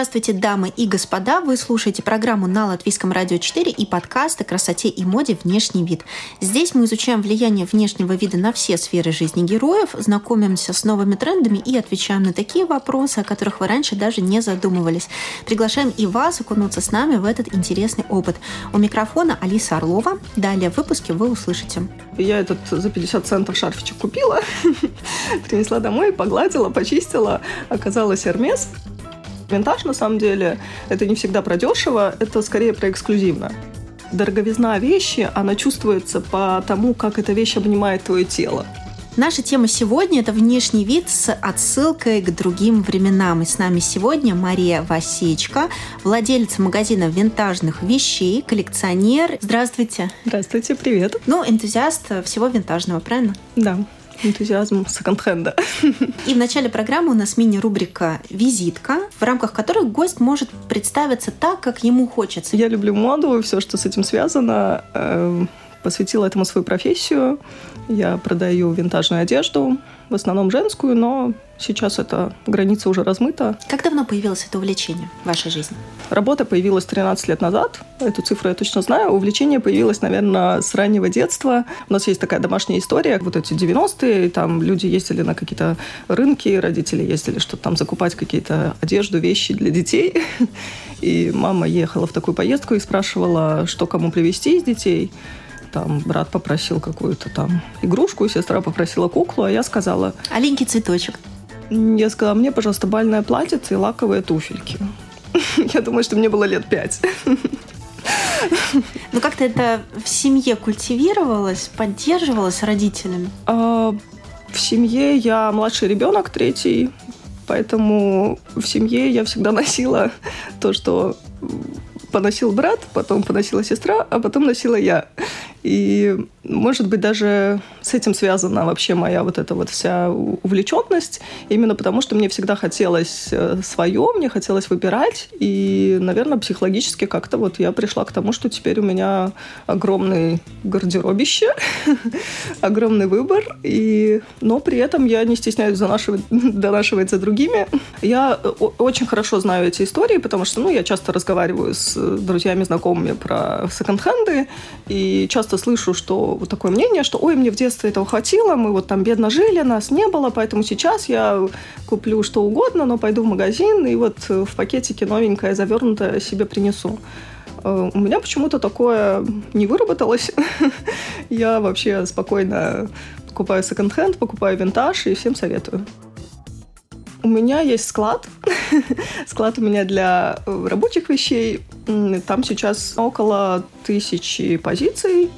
Здравствуйте, дамы и господа! Вы слушаете программу на Латвийском радио 4 и подкаст о красоте и моде «Внешний вид». Здесь мы изучаем влияние внешнего вида на все сферы жизни героев, знакомимся с новыми трендами и отвечаем на такие вопросы, о которых вы раньше даже не задумывались. Приглашаем и вас окунуться с нами в этот интересный опыт. У микрофона Алиса Орлова. Далее в выпуске вы услышите. Я этот за 50 центов шарфичек купила, принесла домой, погладила, почистила. Оказалось Эрмес. Винтаж, на самом деле, это не всегда про дешево, это скорее про эксклюзивно. Дороговизна вещи, она чувствуется по тому, как эта вещь обнимает твое тело. Наша тема сегодня – это внешний вид с отсылкой к другим временам. И с нами сегодня Мария Васечка, владелица магазина винтажных вещей, коллекционер. Здравствуйте. Здравствуйте, привет. Ну, энтузиаст всего винтажного, правильно? Да энтузиазм секонд-хенда. И в начале программы у нас мини-рубрика «Визитка», в рамках которой гость может представиться так, как ему хочется. Я люблю моду и все, что с этим связано. Эм, посвятила этому свою профессию. Я продаю винтажную одежду, в основном женскую, но сейчас эта граница уже размыта. Как давно появилось это увлечение в вашей жизни? Работа появилась 13 лет назад. Эту цифру я точно знаю. Увлечение появилось, наверное, с раннего детства. У нас есть такая домашняя история. Вот эти 90-е, там люди ездили на какие-то рынки, родители ездили что-то там закупать какие-то одежду, вещи для детей. И мама ехала в такую поездку и спрашивала, что кому привезти из детей там брат попросил какую-то там игрушку, сестра попросила куклу, а я сказала... Аленький цветочек. Я сказала, мне, пожалуйста, бальное платьице и лаковые туфельки. Я думаю, что мне было лет пять. Ну как-то это в семье культивировалось, поддерживалось родителями? А, в семье я младший ребенок, третий, поэтому в семье я всегда носила то, что поносил брат, потом поносила сестра, а потом носила я. И, может быть, даже с этим связана вообще моя вот эта вот вся увлеченность, именно потому что мне всегда хотелось э, свое, мне хотелось выбирать, и, наверное, психологически как-то вот я пришла к тому, что теперь у меня огромный гардеробище, огромный выбор, и, но при этом я не стесняюсь занашивать, донашивать за другими. Я э, очень хорошо знаю эти истории, потому что, ну, я часто разговариваю с друзьями, знакомыми про секонд-хенды, и часто слышу, что вот такое мнение, что ой, мне в детстве этого хватило, мы вот там бедно жили, нас не было, поэтому сейчас я куплю что угодно, но пойду в магазин и вот в пакетике новенькое, завернутое себе принесу. Э, у меня почему-то такое не выработалось. Я вообще спокойно покупаю секонд-хенд, покупаю винтаж и всем советую. У меня есть склад. склад у меня для э, рабочих вещей. Там сейчас около тысячи позиций.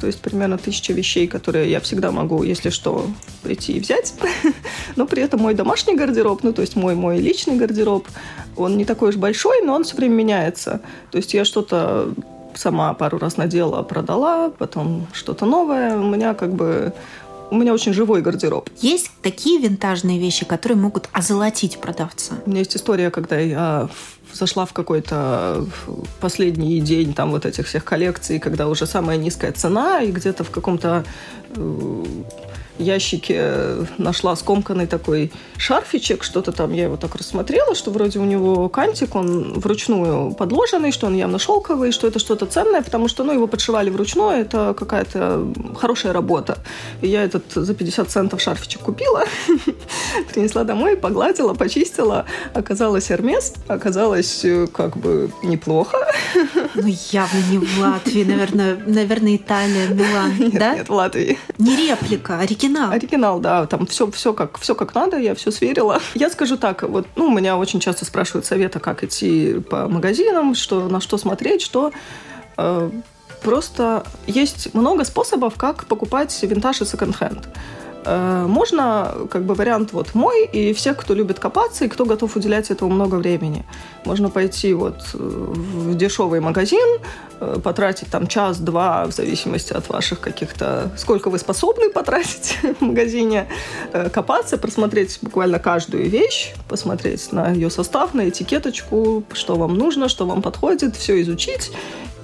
То есть примерно тысяча вещей, которые я всегда могу, если что, прийти и взять. но при этом мой домашний гардероб, ну то есть мой, мой личный гардероб, он не такой уж большой, но он все время меняется. То есть я что-то сама пару раз надела, продала, потом что-то новое. У меня как бы у меня очень живой гардероб. Есть такие винтажные вещи, которые могут озолотить продавца? У меня есть история, когда я зашла в какой-то последний день там вот этих всех коллекций, когда уже самая низкая цена, и где-то в каком-то э, ящике нашла скомканный такой шарфичек, что-то там, я его так рассмотрела, что вроде у него кантик, он вручную подложенный, что он явно шелковый, что это что-то ценное, потому что, ну, его подшивали вручную, это какая-то хорошая работа. И я этот за 50 центов шарфичек купила, принесла домой, погладила, почистила. Оказалось Эрмес, оказалось э, как бы неплохо. Ну, явно не в Латвии, наверное, наверное, Италия, Милан, нет, да? Нет, в Латвии. Не реплика, а оригинал оригинал. Оригинал, да. Там все, все, как, все как надо, я все сверила. Я скажу так, вот, ну, меня очень часто спрашивают совета, как идти по магазинам, что, на что смотреть, что... Э, просто есть много способов, как покупать винтаж и секонд-хенд. Э, можно, как бы, вариант вот мой и всех, кто любит копаться и кто готов уделять этому много времени. Можно пойти вот э, в дешевый магазин, э, потратить там час-два, в зависимости от ваших каких-то... Сколько вы способны потратить в магазине, копаться, просмотреть буквально каждую вещь, посмотреть на ее состав, на этикеточку, что вам нужно, что вам подходит, все изучить,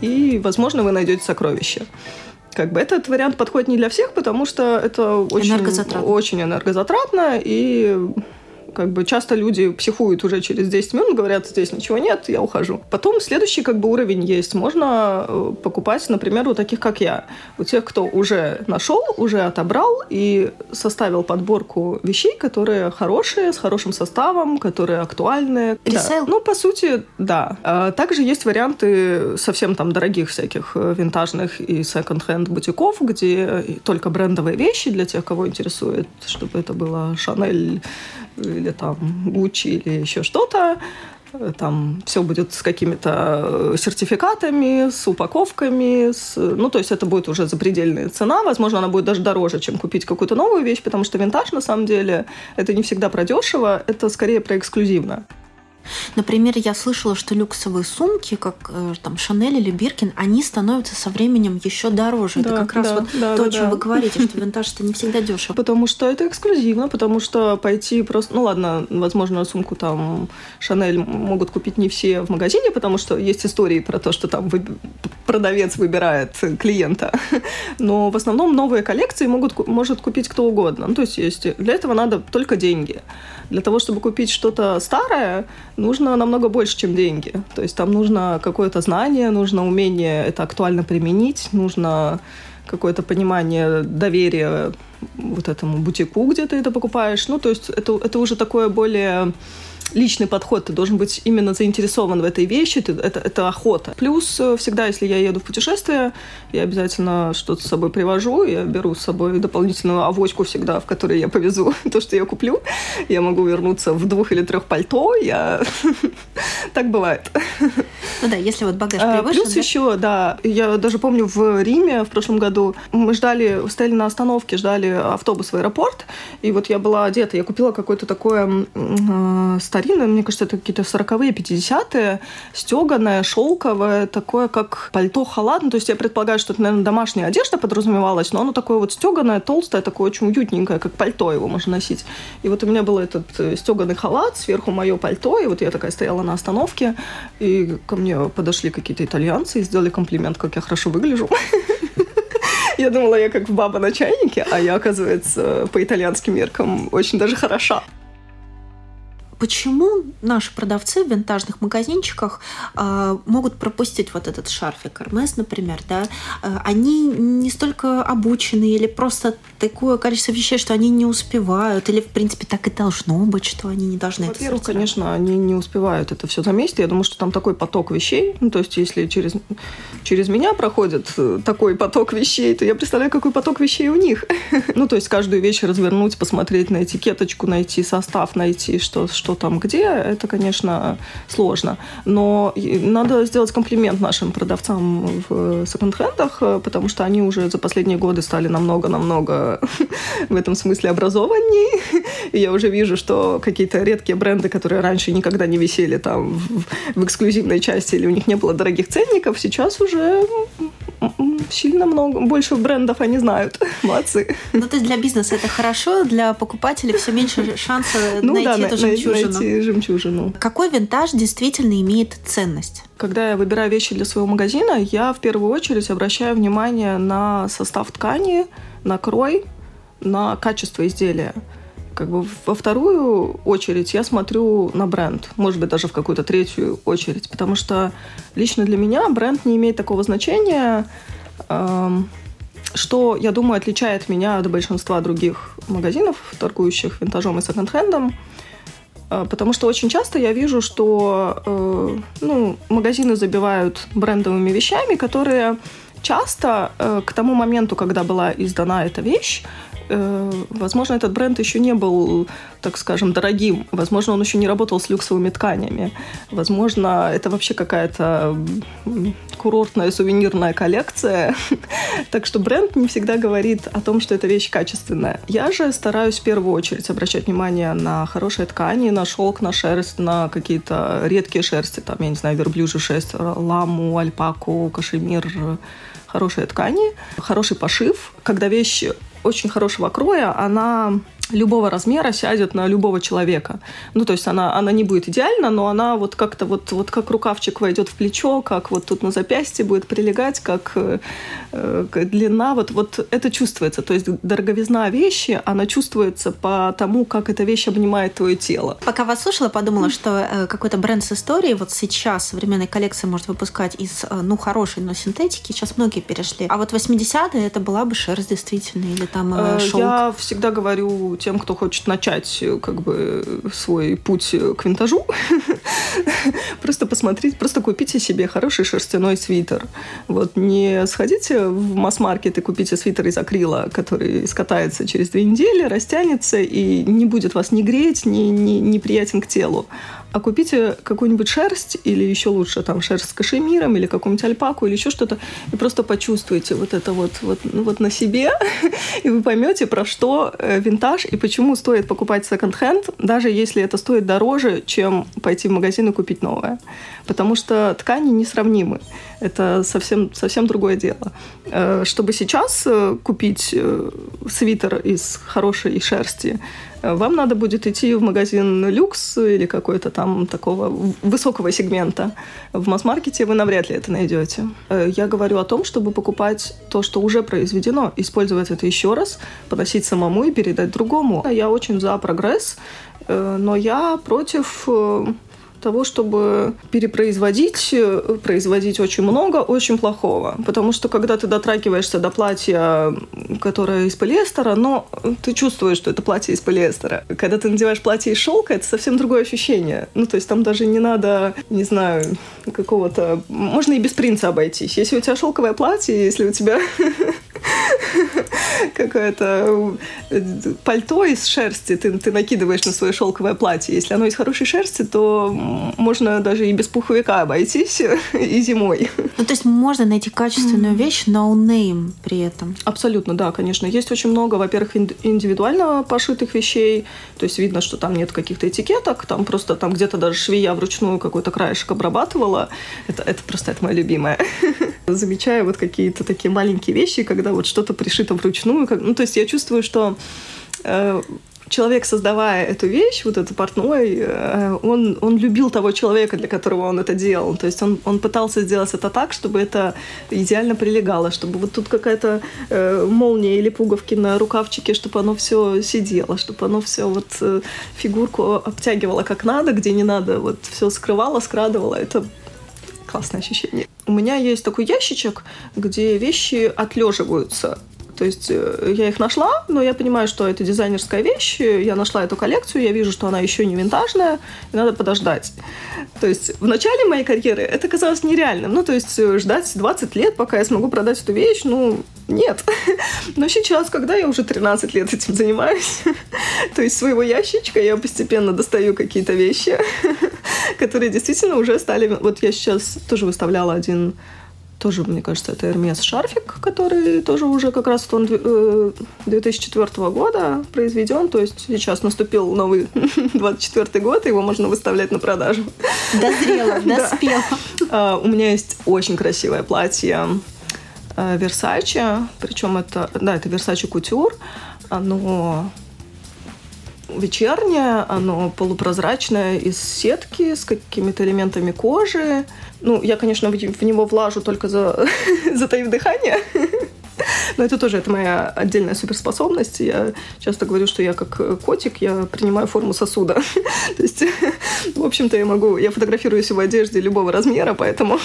и, возможно, вы найдете сокровище. Как бы этот вариант подходит не для всех, потому что это очень энергозатратно, очень энергозатратно и как бы часто люди психуют уже через 10 минут, говорят, здесь ничего нет, я ухожу. Потом следующий как бы уровень есть. Можно э, покупать, например, у таких, как я. У тех, кто уже нашел, уже отобрал и составил подборку вещей, которые хорошие, с хорошим составом, которые актуальны. Ресейл? Да. Ну, по сути, да. А также есть варианты совсем там дорогих всяких э, винтажных и секонд-хенд бутиков, где только брендовые вещи для тех, кого интересует, чтобы это было Шанель или там Гуччи или еще что-то. Там все будет с какими-то сертификатами, с упаковками. С... Ну, то есть это будет уже запредельная цена. Возможно, она будет даже дороже, чем купить какую-то новую вещь, потому что винтаж, на самом деле, это не всегда про дешево, это скорее про эксклюзивно. Например, я слышала, что люксовые сумки, как э, там Шанель или Биркин, они становятся со временем еще дороже. Да, это как раз да, вот да, то, да, о чем да. вы говорите, что винтаж это не всегда дешево. Потому что это эксклюзивно, потому что пойти просто, ну ладно, возможно, сумку там Шанель могут купить не все в магазине, потому что есть истории про то, что там вы... продавец выбирает клиента. Но в основном новые коллекции могут, может купить кто угодно. Ну, то есть, есть для этого надо только деньги. Для того, чтобы купить что-то старое, нужно намного больше, чем деньги. То есть там нужно какое-то знание, нужно умение это актуально применить, нужно какое-то понимание, доверие вот этому бутику, где ты это покупаешь. Ну, то есть это, это уже такое более личный подход, ты должен быть именно заинтересован в этой вещи, ты, это, это охота. Плюс э, всегда, если я еду в путешествие, я обязательно что-то с собой привожу, я беру с собой дополнительную авоську всегда, в которой я повезу то, что я куплю. Я могу вернуться в двух или трех пальто, я... так бывает. Ну да, если вот багаж а, превышен, Плюс еще, да, я даже помню в Риме в прошлом году мы ждали, стояли на остановке, ждали автобус в аэропорт, и вот я была одета, я купила какое-то такое э, старинное, мне кажется, это какие-то 40-е, 50-е, стеганое, шелковое, такое как пальто-халат. Ну, то есть я предполагаю, что это, наверное, домашняя одежда подразумевалась, но оно такое вот стеганое, толстое, такое очень уютненькое, как пальто его можно носить. И вот у меня был этот э, стеганый халат, сверху мое пальто, и вот я такая стояла на остановке, и ко мне подошли какие-то итальянцы и сделали комплимент, как я хорошо выгляжу. Я думала, я как баба на чайнике, а я, оказывается, по итальянским меркам очень даже хороша почему наши продавцы в винтажных магазинчиках э, могут пропустить вот этот шарфик Hermes, например, да? Э, они не столько обучены или просто такое количество вещей, что они не успевают, или в принципе так и должно быть, что они не должны Во-первых, конечно, они не успевают это все на месте. Я думаю, что там такой поток вещей. Ну, то есть, если через, через меня проходит э, такой поток вещей, то я представляю, какой поток вещей у них. ну, то есть, каждую вещь развернуть, посмотреть на этикеточку, найти состав, найти, что, что там где, это, конечно, сложно. Но надо сделать комплимент нашим продавцам в секонд-хендах, потому что они уже за последние годы стали намного-намного в этом смысле образованнее. И я уже вижу, что какие-то редкие бренды, которые раньше никогда не висели там в, в эксклюзивной части или у них не было дорогих ценников, сейчас уже сильно много, больше брендов они знают. Молодцы. Ну, то есть для бизнеса это хорошо, для покупателей все меньше шанса ну, найти да, эту жемчужину. Найти жемчужину. Какой винтаж действительно имеет ценность? Когда я выбираю вещи для своего магазина, я в первую очередь обращаю внимание на состав ткани, на крой, на качество изделия. Как бы во вторую очередь я смотрю на бренд, может быть, даже в какую-то третью очередь, потому что лично для меня бренд не имеет такого значения, эм, что, я думаю, отличает меня от большинства других магазинов, торгующих винтажом и секонд-хендом. Э, потому что очень часто я вижу, что э, ну, магазины забивают брендовыми вещами, которые часто э, к тому моменту, когда была издана эта вещь, возможно, этот бренд еще не был, так скажем, дорогим. Возможно, он еще не работал с люксовыми тканями. Возможно, это вообще какая-то курортная сувенирная коллекция. так что бренд не всегда говорит о том, что эта вещь качественная. Я же стараюсь в первую очередь обращать внимание на хорошие ткани, на шелк, на шерсть, на какие-то редкие шерсти, там, я не знаю, верблюжью шерсть, ламу, альпаку, кашемир, хорошие ткани, хороший пошив. Когда вещь очень хорошего кроя, она любого размера сядет на любого человека. Ну, то есть она, она не будет идеальна, но она вот как-то вот, вот как рукавчик войдет в плечо, как вот тут на запястье будет прилегать, как э, длина, вот, вот это чувствуется. То есть дороговизна вещи, она чувствуется по тому, как эта вещь обнимает твое тело. Пока вас слушала, подумала, что э, какой-то бренд с историей вот сейчас современная коллекция может выпускать из, э, ну, хорошей, но синтетики. Сейчас многие перешли. А вот 80-е это была бы шерсть действительно или там э, шелк? Я всегда говорю тем, кто хочет начать э, как бы свой путь к винтажу, просто посмотреть, просто купите себе хороший шерстяной свитер. Вот не сходите в масс-маркет и купите свитер из акрила, который скатается через две недели, растянется и не будет вас ни греть, ни, ни, приятен к телу а купите какую-нибудь шерсть или еще лучше там шерсть с кашемиром или какую-нибудь альпаку или еще что-то и просто почувствуйте вот это вот, вот, ну, вот на себе и вы поймете, про что э, винтаж и почему стоит покупать секонд-хенд, даже если это стоит дороже, чем пойти в магазин и купить новое. Потому что ткани несравнимы. Это совсем, совсем другое дело. Э, чтобы сейчас э, купить свитер из хорошей шерсти, вам надо будет идти в магазин люкс или какой-то там такого высокого сегмента. В масс-маркете вы навряд ли это найдете. Э, я говорю о том, чтобы покупать то, что уже произведено, использовать это еще раз, поносить самому и передать другому. Я очень за прогресс, э, но я против э, того, чтобы перепроизводить, производить очень много очень плохого. Потому что когда ты дотрагиваешься до платья, которое из полиэстера, но ты чувствуешь, что это платье из полиэстера. Когда ты надеваешь платье из шелка, это совсем другое ощущение. Ну, то есть там даже не надо, не знаю, какого-то... Можно и без принца обойтись. Если у тебя шелковое платье, если у тебя какое-то э, пальто из шерсти ты, ты накидываешь на свое шелковое платье. Если оно из хорошей шерсти, то можно даже и без пуховика обойтись и зимой. Ну, то есть можно найти качественную вещь, но no name при этом. Абсолютно, да, конечно. Есть очень много, во-первых, индивидуально пошитых вещей. То есть видно, что там нет каких-то этикеток, там просто там где-то даже швея вручную какой-то краешек обрабатывала. Это, это просто это мое любимое. Замечаю вот какие-то такие маленькие вещи, когда вот что-то пришито вручную. Как, ну, то есть я чувствую, что э, человек, создавая эту вещь, вот этот портной, э, он, он любил того человека, для которого он это делал. То есть он, он пытался сделать это так, чтобы это идеально прилегало, чтобы вот тут какая-то э, молния или пуговки на рукавчике, чтобы оно все сидело, чтобы оно все вот э, фигурку обтягивало как надо, где не надо, вот все скрывало, скрадывало. Это классное ощущение. У меня есть такой ящичек, где вещи отлеживаются. То есть э, я их нашла, но я понимаю, что это дизайнерская вещь. Я нашла эту коллекцию, я вижу, что она еще не винтажная, и надо подождать. То есть в начале моей карьеры это казалось нереальным. Ну, то есть э, ждать 20 лет, пока я смогу продать эту вещь, ну, нет. Но сейчас, когда я уже 13 лет этим занимаюсь, то есть своего ящичка я постепенно достаю какие-то вещи, которые действительно уже стали... Вот я сейчас тоже выставляла один тоже, мне кажется, это Hermes шарфик, который тоже уже как раз он 2004 э, года произведен. То есть сейчас наступил новый 24 год, его можно выставлять на продажу. Дозрело, доспело. А, у меня есть очень красивое платье э, Versace, причем это, да, это Versace Couture. Оно вечернее, оно полупрозрачное из сетки с какими-то элементами кожи. Ну, я, конечно, в него влажу только за, затаив дыхание. Но это тоже это моя отдельная суперспособность. Я часто говорю, что я как котик, я принимаю форму сосуда. То есть, в общем-то, я могу, я фотографируюсь в одежде любого размера, поэтому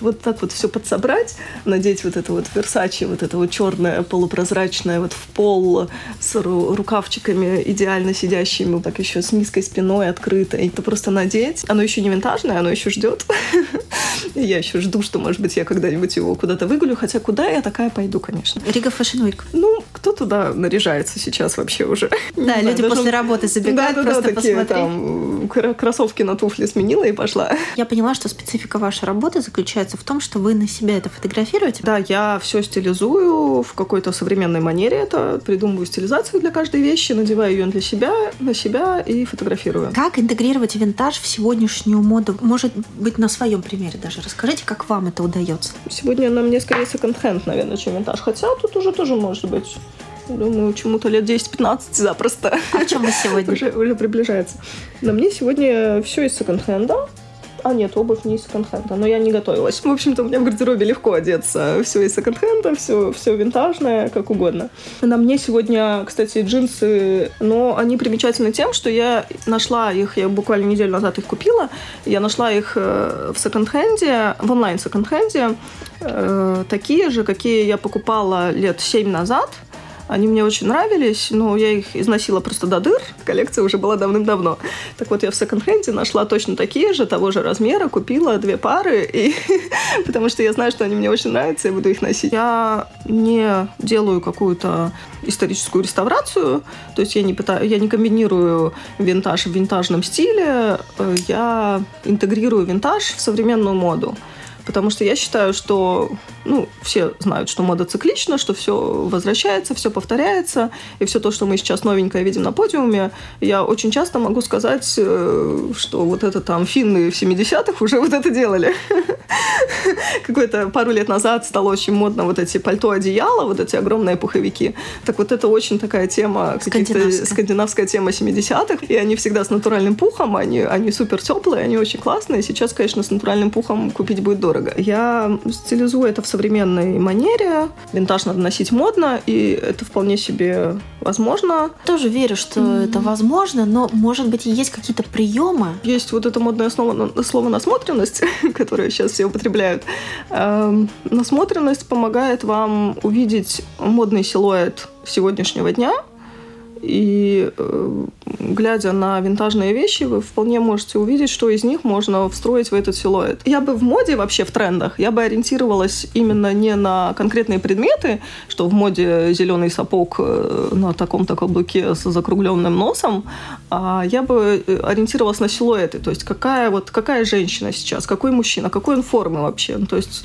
вот так вот все подсобрать, надеть вот это вот Версачи, вот это вот черное, полупрозрачное, вот в пол с рукавчиками идеально сидящими, так еще с низкой спиной открытой. Это просто надеть. Оно еще не винтажное, оно еще ждет. Я еще жду, что, может быть, я когда-нибудь его куда-то выгулю, хотя куда я такая пойду, конечно. Рига Fashion Week. Ну, кто туда наряжается сейчас вообще уже? Да, люди после работы забегают просто посмотреть. Там, кроссовки на туфли сменила и пошла. Я поняла, что специфика вашей работы заключается в том, что вы на себя это фотографируете. Да, я все стилизую в какой-то современной манере. Это придумываю стилизацию для каждой вещи, надеваю ее для себя, на себя и фотографирую. Как интегрировать винтаж в сегодняшнюю моду? Может быть, на своем примере даже. Расскажите, как вам это удается? Сегодня на мне скорее секонд-хенд, наверное, чем винтаж. Хотя тут уже тоже может быть Думаю, чему-то лет 10-15 запросто. А в чем вы сегодня? уже, уже приближается. На мне сегодня все из секонд-хенда. А нет, обувь не из секонд-хенда, но я не готовилась. В общем-то, у меня в гардеробе легко одеться. Все из секонд-хенда, все, все винтажное, как угодно. На мне сегодня, кстати, джинсы, но они примечательны тем, что я нашла их, я буквально неделю назад их купила, я нашла их э, в секонд-хенде, в онлайн секонд-хенде, э, такие же, какие я покупала лет 7 назад – они мне очень нравились, но я их износила просто до дыр. Коллекция уже была давным-давно. Так вот, я в секонд-хенде нашла точно такие же, того же размера, купила две пары, и... потому что я знаю, что они мне очень нравятся, я буду их носить. Я не делаю какую-то историческую реставрацию, то есть я не, пытаюсь, я не комбинирую винтаж в винтажном стиле, я интегрирую винтаж в современную моду. Потому что я считаю, что ну, все знают, что мода циклична, что все возвращается, все повторяется, и все то, что мы сейчас новенькое видим на подиуме, я очень часто могу сказать, э, что вот это там финны в 70-х уже вот это делали. Какой-то пару лет назад стало очень модно вот эти пальто-одеяла, вот эти огромные пуховики. Так вот это очень такая тема, скандинавская, скандинавская тема 70-х, и они всегда с натуральным пухом, они, они супер теплые, они очень классные. Сейчас, конечно, с натуральным пухом купить будет дорого. Я стилизую это в современной манере. Винтаж надо носить модно, и это вполне себе возможно. Тоже верю, что mm-hmm. это возможно, но, может быть, есть какие-то приемы? Есть вот это модное слово, слово насмотренность, которое сейчас все употребляют. Эм, насмотренность помогает вам увидеть модный силуэт сегодняшнего дня – и э, глядя на винтажные вещи, вы вполне можете увидеть, что из них можно встроить в этот силуэт. Я бы в моде вообще, в трендах, я бы ориентировалась именно не на конкретные предметы, что в моде зеленый сапог э, на таком-то каблуке с закругленным носом, а я бы э, ориентировалась на силуэты. То есть какая, вот, какая женщина сейчас, какой мужчина, какой он формы вообще. То есть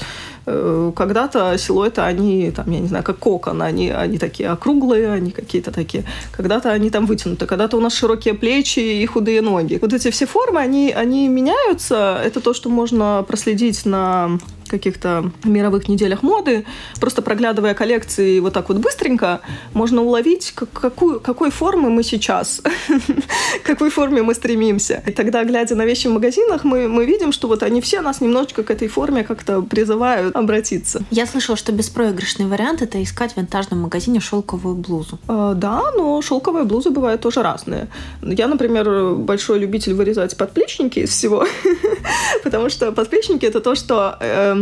Э, когда-то силуэты, они, там, я не знаю, как кокон, они, они такие округлые, они какие-то такие. Когда-то они там вытянуты, когда-то у нас широкие плечи и худые ноги. Вот эти все формы, они, они меняются. Это то, что можно проследить на каких-то мировых неделях моды, просто проглядывая коллекции вот так вот быстренько, можно уловить, как, какую, какой формы мы сейчас, какой форме мы стремимся. И тогда, глядя на вещи в магазинах, мы, мы видим, что вот они все нас немножечко к этой форме как-то призывают обратиться. Я слышала, что беспроигрышный вариант — это искать в винтажном магазине шелковую блузу. А, да, но шелковые блузы бывают тоже разные. Я, например, большой любитель вырезать подплечники из всего, потому что подплечники — это то, что э,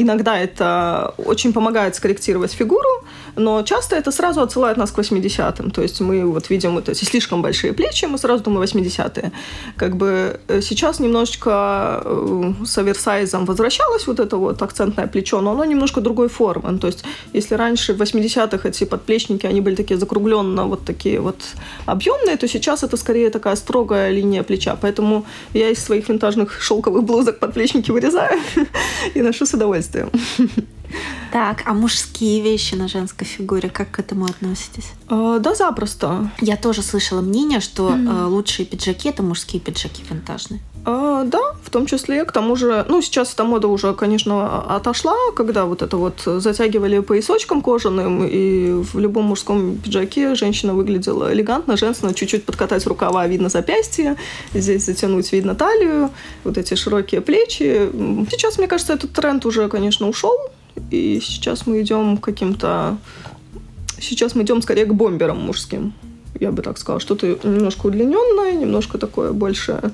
Иногда это очень помогает скорректировать фигуру, но часто это сразу отсылает нас к 80-м. То есть мы вот видим вот эти слишком большие плечи, мы сразу думаем 80-е. Как бы э, сейчас немножечко э, с оверсайзом возвращалось вот это вот акцентное плечо, но оно немножко другой формы. То есть если раньше в 80-х эти подплечники, они были такие закругленно вот такие вот объемные, то сейчас это скорее такая строгая линия плеча. Поэтому я из своих винтажных шелковых блузок подплечники вырезаю и ношу с удовольствием. Still. Так, а мужские вещи на женской фигуре, как к этому относитесь? Э, да, запросто. Я тоже слышала мнение, что mm-hmm. э, лучшие пиджаки это мужские пиджаки винтажные. А, да, в том числе. К тому же, ну, сейчас эта мода уже, конечно, отошла, когда вот это вот затягивали поясочком кожаным, и в любом мужском пиджаке женщина выглядела элегантно, женственно, чуть-чуть подкатать рукава, видно запястье, здесь затянуть видно талию, вот эти широкие плечи. Сейчас, мне кажется, этот тренд уже, конечно, ушел, и сейчас мы идем к каким-то... Сейчас мы идем скорее к бомберам мужским. Я бы так сказала. Что-то немножко удлиненное, немножко такое больше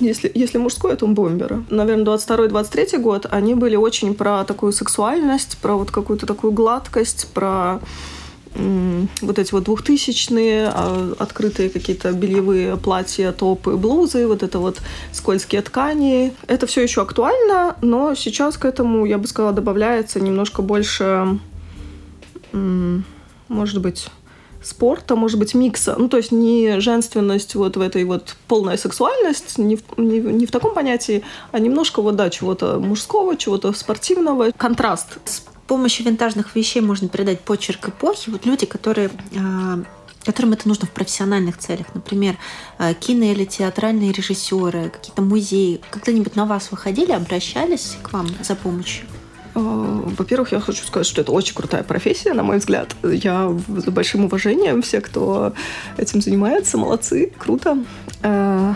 если, если мужское, то бомберы. Наверное, 22-23 год, они были очень про такую сексуальность, про вот какую-то такую гладкость, про вот эти вот двухтысячные а, открытые какие-то бельевые платья, топы, блузы, вот это вот скользкие ткани. Это все еще актуально, но сейчас к этому, я бы сказала, добавляется немножко больше может быть, спорта, может быть, микса. Ну, то есть не женственность вот в этой вот полная сексуальность, не в, не, не в таком понятии, а немножко вот, да, чего-то мужского, чего-то спортивного. Контраст. Помощью винтажных вещей можно передать почерк эпохи. Вот люди, которые а, которым это нужно в профессиональных целях. Например, а, кино- или театральные режиссеры, какие-то музеи. Когда-нибудь на вас выходили, обращались к вам за помощью? Э, во-первых, я хочу сказать, что это очень крутая профессия, на мой взгляд. Я с большим уважением все, кто этим занимается, молодцы, круто. Э,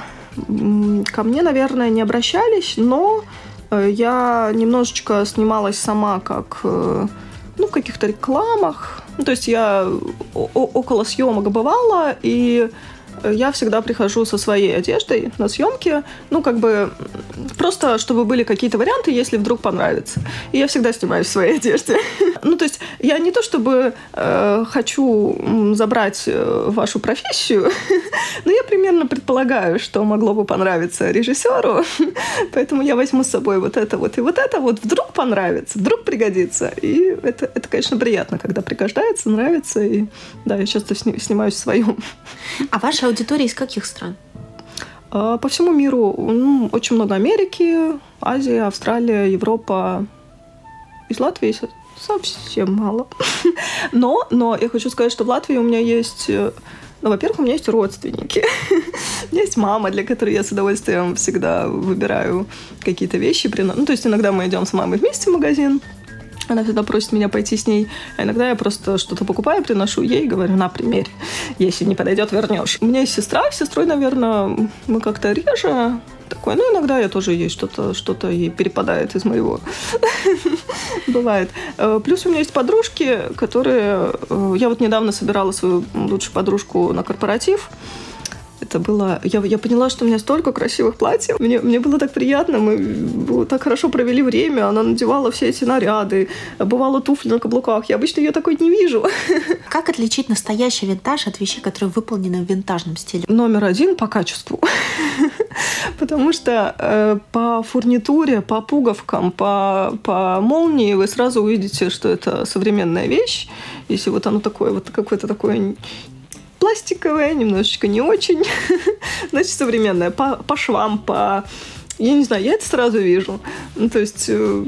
ко мне, наверное, не обращались, но я немножечко снималась сама как ну, в каких-то рекламах. Ну, то есть я около съемок бывала, и я всегда прихожу со своей одеждой на съемки, ну, как бы просто, чтобы были какие-то варианты, если вдруг понравится. И я всегда снимаюсь в своей одежде. ну, то есть я не то чтобы э, хочу забрать э, вашу профессию, но я примерно предполагаю, что могло бы понравиться режиссеру, поэтому я возьму с собой вот это вот и вот это, вот вдруг понравится, вдруг пригодится. И это, это конечно, приятно, когда пригождается, нравится, и да, я часто снимаюсь в своем. А ваша аудитория из каких стран? А, по всему миру ну, очень много Америки, Азия, Австралия, Европа. Из Латвии совсем мало. Но, но я хочу сказать, что в Латвии у меня есть э, ну, во-первых, у меня есть родственники. у меня есть мама, для которой я с удовольствием всегда выбираю какие-то вещи. Ну, то есть иногда мы идем с мамой вместе в магазин, она всегда просит меня пойти с ней. А иногда я просто что-то покупаю, приношу ей и говорю, на, примерь. Если не подойдет, вернешь. У меня есть сестра. С сестрой, наверное, мы как-то реже такое. Ну, иногда я тоже ей что-то что ей перепадает из моего. Бывает. Э, плюс у меня есть подружки, которые... Э, я вот недавно собирала свою лучшую подружку на корпоратив. Это было... Я, я поняла, что у меня столько красивых платьев. Мне, мне было так приятно. Мы так хорошо провели время. Она надевала все эти наряды. Бывало туфли на каблуках. Я обычно ее такой не вижу. Как отличить настоящий винтаж от вещей, которые выполнены в винтажном стиле? Номер один по качеству. Потому что э, по фурнитуре, по пуговкам, по, по молнии вы сразу увидите, что это современная вещь. Если вот оно такое, вот какое-то такое пластиковая, немножечко не очень. Значит, современная. По, по швам, по... Я не знаю, я это сразу вижу. Ну, то есть э,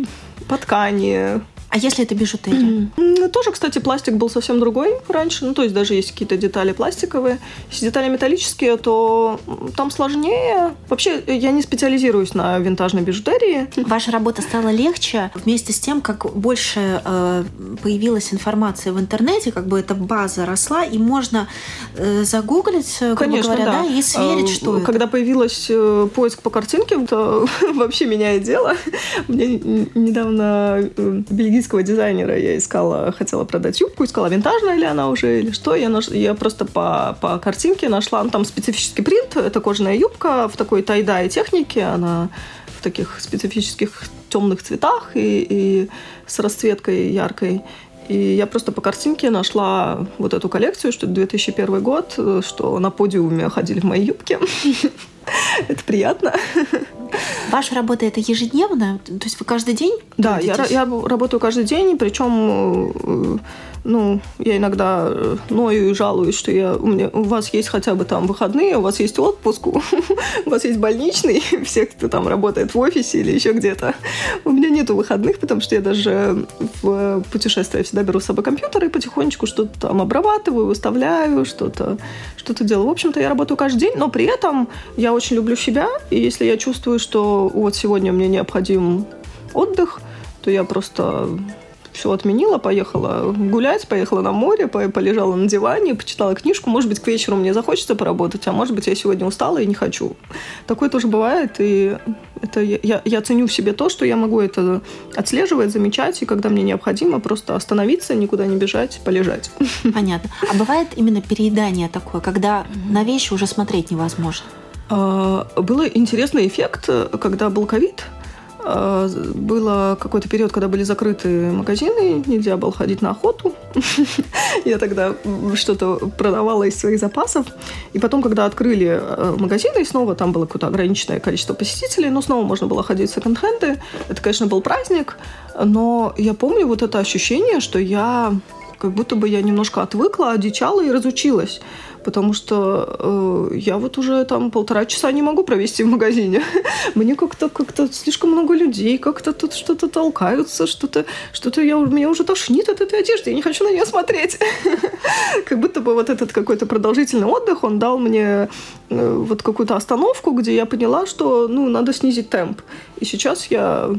по ткани, а если это бижутерия? Mm. Тоже, кстати, пластик был совсем другой раньше. Ну, то есть даже есть какие-то детали пластиковые. Если детали металлические, то там сложнее. Вообще, я не специализируюсь на винтажной бижутерии. Ваша работа стала легче вместе с тем, как больше э, появилась информация в интернете, как бы эта база росла, и можно э, загуглить, грубо Конечно, говоря, да. да, и сверить, что Когда это. Появилась э, поиск по картинке, то вообще меняет дело. Мне недавно э, бельгийский российского дизайнера я искала, хотела продать юбку, искала, винтажная ли она уже или что. Я, наш... я просто по, по картинке нашла, ну, там специфический принт, это кожаная юбка в такой тайдай технике, она в таких специфических темных цветах и, и с расцветкой яркой. И я просто по картинке нашла вот эту коллекцию, что это 2001 год, что на подиуме ходили в мои юбки. Это приятно. Ваша работа это ежедневно? То есть вы каждый день? Да, я, я работаю каждый день, причем э, ну, я иногда э, ною и жалуюсь, что я, у, меня, у вас есть хотя бы там выходные, у вас есть отпуск, у вас есть больничный, все, кто там работает в офисе или еще где-то. У меня нету выходных, потому что я даже в путешествие всегда беру с собой компьютер и потихонечку что-то там обрабатываю, выставляю, что-то что делаю. В общем-то, я работаю каждый день, но при этом я очень люблю себя, и если я чувствую, что вот сегодня мне необходим отдых, то я просто все отменила, поехала гулять, поехала на море, полежала на диване, почитала книжку. Может быть, к вечеру мне захочется поработать, а может быть, я сегодня устала и не хочу. Такое тоже бывает, и это я, я ценю в себе то, что я могу это отслеживать, замечать, и когда мне необходимо, просто остановиться, никуда не бежать, полежать. Понятно. А бывает именно переедание такое, когда на вещи уже смотреть невозможно? А, был интересный эффект, когда был ковид, было какой-то период, когда были закрыты магазины, нельзя было ходить на охоту. Я тогда что-то продавала из своих запасов. И потом, когда открыли э, магазины, снова там было какое-то ограниченное количество посетителей, но снова можно было ходить в секонд-хенды. Это, конечно, был праздник, но я помню вот это ощущение, что я как будто бы я немножко отвыкла, одичала и разучилась потому что э, я вот уже там полтора часа не могу провести в магазине. Мне как-то как слишком много людей, как-то тут что-то толкаются, что-то, что-то я, меня уже тошнит от этой одежды, я не хочу на нее смотреть. как будто бы вот этот какой-то продолжительный отдых, он дал мне э, вот какую-то остановку, где я поняла, что, ну, надо снизить темп. И сейчас я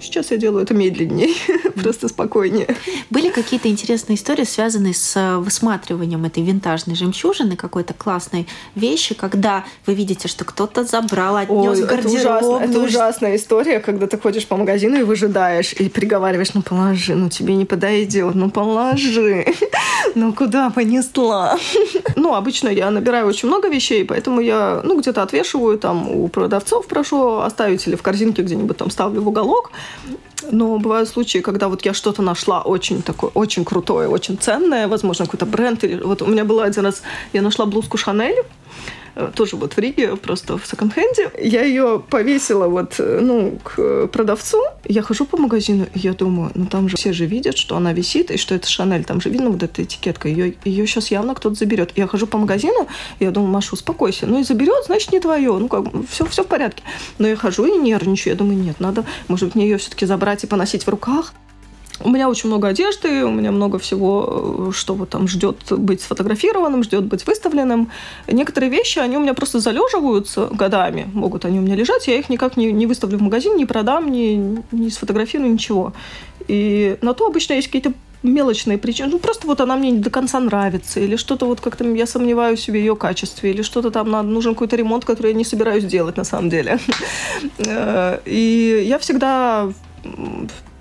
Сейчас я делаю это медленнее, просто спокойнее. Были какие-то интересные истории, связанные с э, высматриванием этой винтажной жемчужины, какой-то классной вещи, когда вы видите, что кто-то забрал, отнес Ой, это, ужасно, это ужасная история, когда ты ходишь по магазину и выжидаешь, и приговариваешь, ну положи, ну тебе не подойдет, ну положи, ну куда понесла? Ну, обычно я набираю очень много вещей, поэтому я, ну, где-то отвешиваю, там, у продавцов прошу оставить или в корзинке где-нибудь там ставлю в уголок, но бывают случаи, когда вот я что-то нашла очень такое, очень крутое, очень ценное, возможно, какой-то бренд. Или вот у меня был один раз, я нашла блузку Шанель, тоже вот в Риге, просто в секонд-хенде. Я ее повесила вот, э, ну, к продавцу. Я хожу по магазину, и я думаю, ну там же все же видят, что она висит, и что это Шанель. Там же видно вот эта этикетка. Ее, ее сейчас явно кто-то заберет. Я хожу по магазину, и я думаю, Маша, успокойся. Ну и заберет, значит, не твое. Ну как, все, все в порядке. Но я хожу и нервничаю. Я думаю, нет, надо, может быть, мне ее все-таки забрать и поносить в руках. У меня очень много одежды, у меня много всего, э, что вот там ждет быть сфотографированным, ждет быть выставленным. Некоторые вещи, они у меня просто залеживаются годами, могут они у меня лежать, я их никак не, не выставлю в магазин, не продам, не, не сфотографирую, ничего. И на то обычно есть какие-то мелочные причины. Ну, просто вот она мне не до конца нравится, или что-то вот как-то я сомневаюсь в ее качестве, или что-то там надо, нужен какой-то ремонт, который я не собираюсь делать на самом деле. Э, и я всегда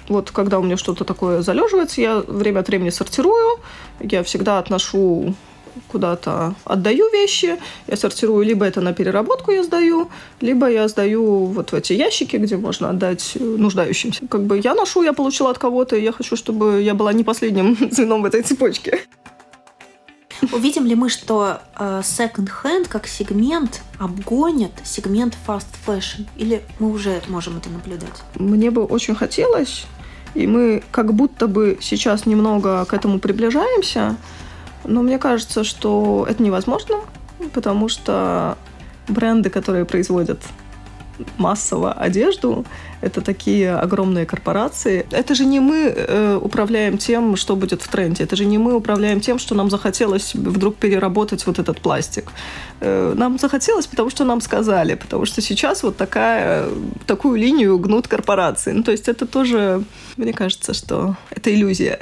вот когда у меня что-то такое залеживается, я время от времени сортирую, я всегда отношу куда-то отдаю вещи, я сортирую, либо это на переработку я сдаю, либо я сдаю вот в эти ящики, где можно отдать нуждающимся. Как бы я ношу, я получила от кого-то, и я хочу, чтобы я была не последним звеном в этой цепочке. Увидим ли мы, что э, second-hand как сегмент обгонит сегмент fast fashion? Или мы уже можем это наблюдать? Мне бы очень хотелось, и мы как будто бы сейчас немного к этому приближаемся, но мне кажется, что это невозможно, потому что бренды, которые производят массово одежду, это такие огромные корпорации. Это же не мы э, управляем тем, что будет в тренде. Это же не мы управляем тем, что нам захотелось вдруг переработать вот этот пластик. Э, нам захотелось, потому что нам сказали, потому что сейчас вот такая, такую линию гнут корпорации. Ну, то есть это тоже, мне кажется, что это иллюзия.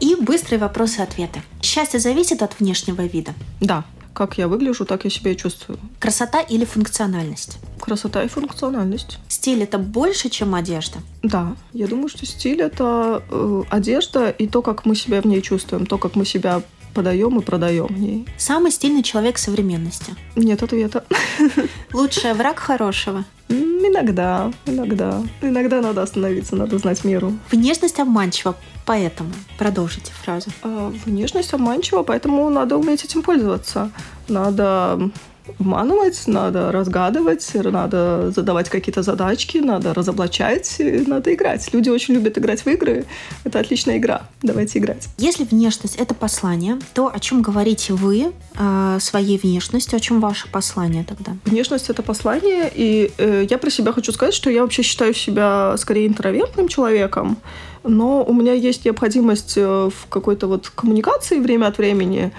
И быстрые вопросы-ответы. Счастье зависит от внешнего вида? Да. Как я выгляжу, так я себя и чувствую. Красота или функциональность? Красота и функциональность. Стиль это больше, чем одежда? Да, я думаю, что стиль это э, одежда и то, как мы себя в ней чувствуем, то, как мы себя подаем и продаем в ней. Самый стильный человек современности? Нет ответа. Лучший враг хорошего? Иногда, иногда. Иногда надо остановиться, надо знать меру. Внешность обманчива, поэтому продолжите фразу. А, внешность обманчива, поэтому надо уметь этим пользоваться. Надо обманывать, надо разгадывать, надо задавать какие-то задачки, надо разоблачать, надо играть. Люди очень любят играть в игры. Это отличная игра. Давайте играть. Если внешность — это послание, то о чем говорите вы э, своей внешностью, о чем ваше послание тогда? Внешность — это послание, и э, я про себя хочу сказать, что я вообще считаю себя скорее интровертным человеком, но у меня есть необходимость э, в какой-то вот коммуникации время от времени,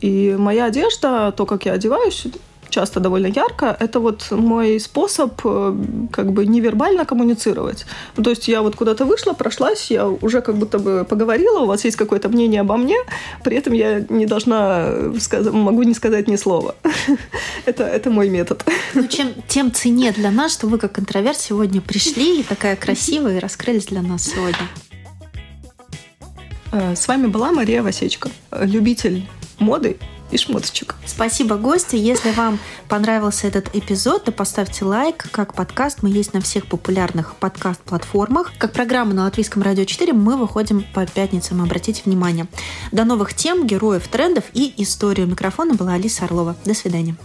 и моя одежда, то, как я одеваюсь, часто довольно ярко, это вот мой способ э, как бы невербально коммуницировать. Ну, то есть я вот куда-то вышла, прошлась, я уже как будто бы поговорила, у вас есть какое-то мнение обо мне, при этом я не должна, сказать, могу не сказать ни слова. это, это мой метод. Ну, чем, тем цене для нас, что вы как интроверт сегодня пришли и такая красивая и раскрылись для нас сегодня. Э, с вами была Мария Васечка, любитель моды и шмоточек. Спасибо, гости. Если вам понравился этот эпизод, то поставьте лайк. Как подкаст мы есть на всех популярных подкаст-платформах. Как программа на Латвийском радио 4 мы выходим по пятницам. Обратите внимание. До новых тем, героев, трендов и историю. микрофона была Алиса Орлова. До свидания.